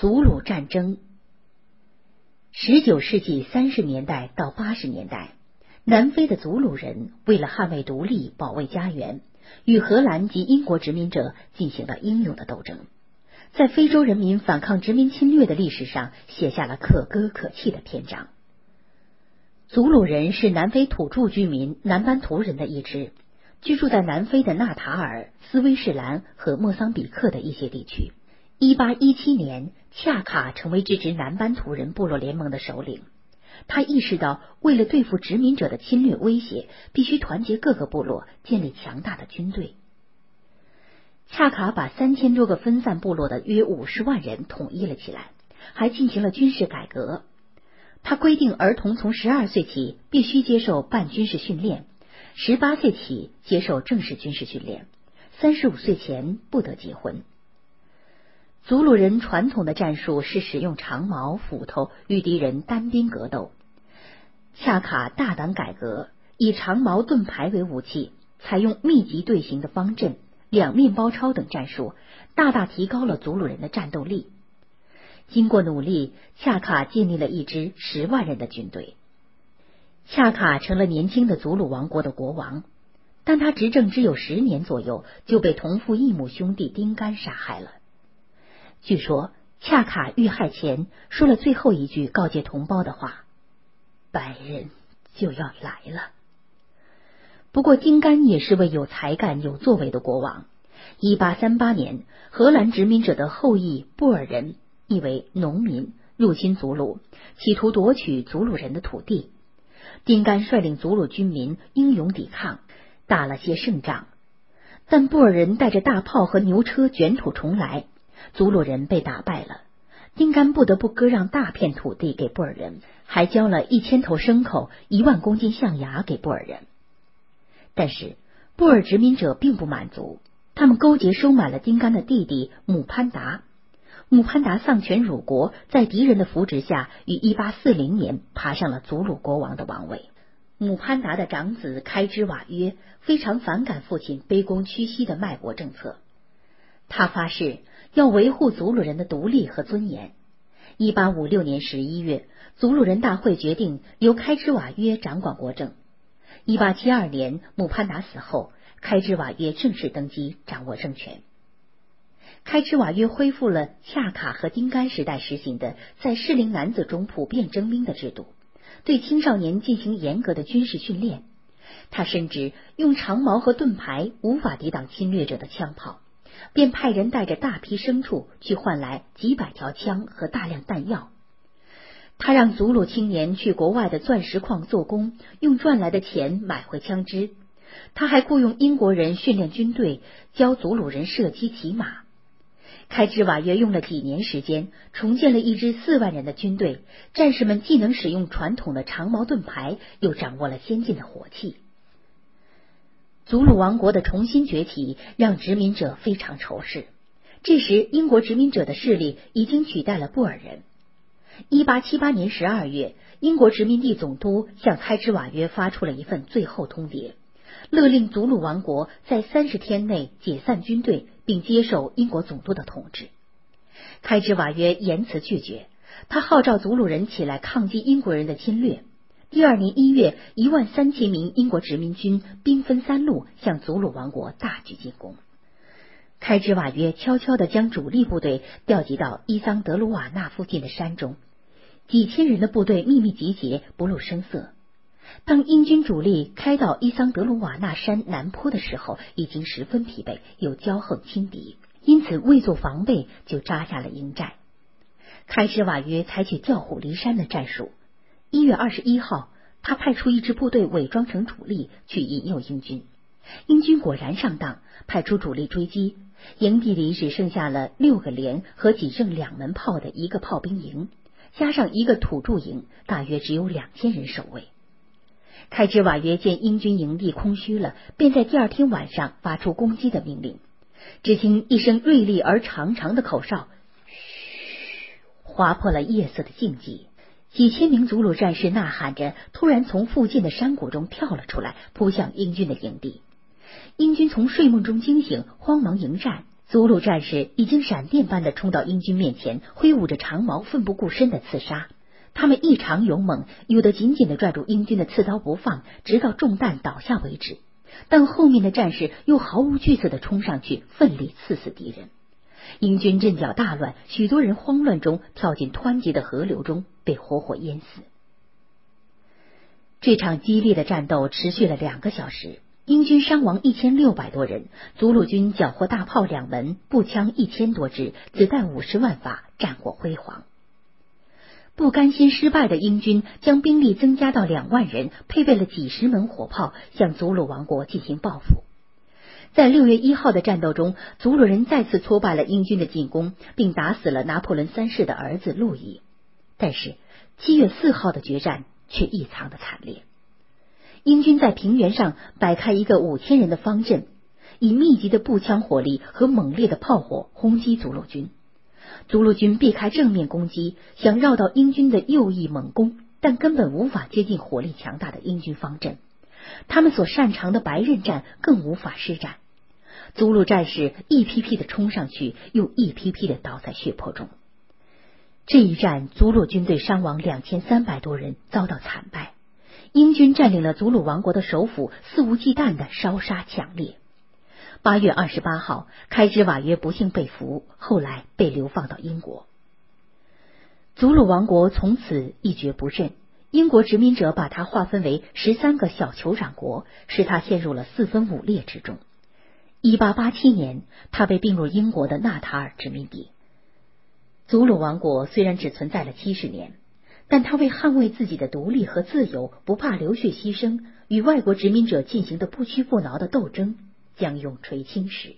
祖鲁战争。十九世纪三十年代到八十年代，南非的祖鲁人为了捍卫独立、保卫家园，与荷兰及英国殖民者进行了英勇的斗争，在非洲人民反抗殖民侵略的历史上写下了可歌可泣的篇章。祖鲁人是南非土著居民南班图人的一支，居住在南非的纳塔尔、斯威士兰和莫桑比克的一些地区。一八一七年，恰卡成为支持南班图人部落联盟的首领。他意识到，为了对付殖民者的侵略威胁，必须团结各个部落，建立强大的军队。恰卡把三千多个分散部落的约五十万人统一了起来，还进行了军事改革。他规定，儿童从十二岁起必须接受半军事训练，十八岁起接受正式军事训练，三十五岁前不得结婚。祖鲁人传统的战术是使用长矛、斧头与敌人单兵格斗。恰卡大胆改革，以长矛、盾牌为武器，采用密集队形的方阵、两面包抄等战术，大大提高了祖鲁人的战斗力。经过努力，恰卡建立了一支十万人的军队。恰卡成了年轻的祖鲁王国的国王，但他执政只有十年左右，就被同父异母兄弟丁干杀害了。据说，恰卡遇害前说了最后一句告诫同胞的话：“白人就要来了。”不过，金干也是位有才干、有作为的国王。一八三八年，荷兰殖民者的后裔布尔人，意为农民，入侵祖鲁，企图夺取祖鲁人的土地。丁干率领祖鲁军民英勇抵抗，打了些胜仗，但布尔人带着大炮和牛车卷土重来。祖鲁人被打败了，丁干不得不割让大片土地给布尔人，还交了一千头牲口、一万公斤象牙给布尔人。但是布尔殖民者并不满足，他们勾结收买了丁干的弟弟姆潘达。姆潘达丧权辱国，在敌人的扶植下，于一八四零年爬上了祖鲁国王的王位。姆潘达的长子开支瓦约非常反感父亲卑躬屈膝的卖国政策，他发誓。要维护祖鲁人的独立和尊严。一八五六年十一月，祖鲁人大会决定由开支瓦约掌管国政。一八七二年，姆潘达死后，开支瓦约正式登基，掌握政权。开支瓦约恢复了恰卡和丁干时代实行的在适龄男子中普遍征兵的制度，对青少年进行严格的军事训练。他深知用长矛和盾牌无法抵挡侵略者的枪炮。便派人带着大批牲畜去换来几百条枪和大量弹药。他让祖鲁青年去国外的钻石矿做工，用赚来的钱买回枪支。他还雇佣英国人训练军队，教祖鲁人射击、骑马。开支瓦约用了几年时间，重建了一支四万人的军队。战士们既能使用传统的长矛盾牌，又掌握了先进的火器。祖鲁王国的重新崛起让殖民者非常仇视。这时，英国殖民者的势力已经取代了布尔人。一八七八年十二月，英国殖民地总督向开支瓦约发出了一份最后通牒，勒令祖鲁王国在三十天内解散军队，并接受英国总督的统治。开支瓦约严辞拒绝，他号召祖鲁人起来抗击英国人的侵略。第二年一月，一万三千名英国殖民军兵分三路向祖鲁王国大举进攻。开支瓦约悄悄地将主力部队调集到伊桑德鲁瓦纳附近的山中，几千人的部队秘密集结，不露声色。当英军主力开到伊桑德鲁瓦纳山南坡的时候，已经十分疲惫，又骄横轻敌，因此未做防备就扎下了营寨。开支瓦约采取调虎离山的战术。一月二十一号，他派出一支部队伪装成主力去引诱英军，英军果然上当，派出主力追击，营地里只剩下了六个连和仅剩两门炮的一个炮兵营，加上一个土著营，大约只有两千人守卫。开支瓦约见英军营地空虚了，便在第二天晚上发出攻击的命令。只听一声锐利而长长的口哨，嘘，划破了夜色的静寂。几千名祖鲁战士呐喊着，突然从附近的山谷中跳了出来，扑向英军的营地。英军从睡梦中惊醒，慌忙迎战，祖鲁战士已经闪电般的冲到英军面前，挥舞着长矛，奋不顾身的刺杀。他们异常勇猛，有的紧紧的拽住英军的刺刀不放，直到中弹倒下为止。但后面的战士又毫无惧色的冲上去，奋力刺死敌人。英军阵脚大乱，许多人慌乱中跳进湍急的河流中，被活活淹死。这场激烈的战斗持续了两个小时，英军伤亡一千六百多人，祖鲁军缴获大炮两门，步枪一千多支，子弹五十万发，战果辉煌。不甘心失败的英军将兵力增加到两万人，配备了几十门火炮，向祖鲁王国进行报复。在六月一号的战斗中，祖鲁人再次挫败了英军的进攻，并打死了拿破仑三世的儿子路易。但是七月四号的决战却异常的惨烈。英军在平原上摆开一个五千人的方阵，以密集的步枪火力和猛烈的炮火轰击祖鲁军。祖鲁军避开正面攻击，想绕到英军的右翼猛攻，但根本无法接近火力强大的英军方阵。他们所擅长的白刃战更无法施展。祖鲁战士一批批的冲上去，又一批批的倒在血泊中。这一战，祖鲁军队伤亡两千三百多人，遭到惨败。英军占领了祖鲁王国的首府，肆无忌惮的烧杀抢掠。八月二十八号，开支瓦约不幸被俘，后来被流放到英国。祖鲁王国从此一蹶不振。英国殖民者把它划分为十三个小酋长国，使它陷入了四分五裂之中。一八八七年，他被并入英国的纳塔尔殖民地。祖鲁王国虽然只存在了七十年，但他为捍卫自己的独立和自由，不怕流血牺牲，与外国殖民者进行的不屈不挠的斗争，将永垂青史。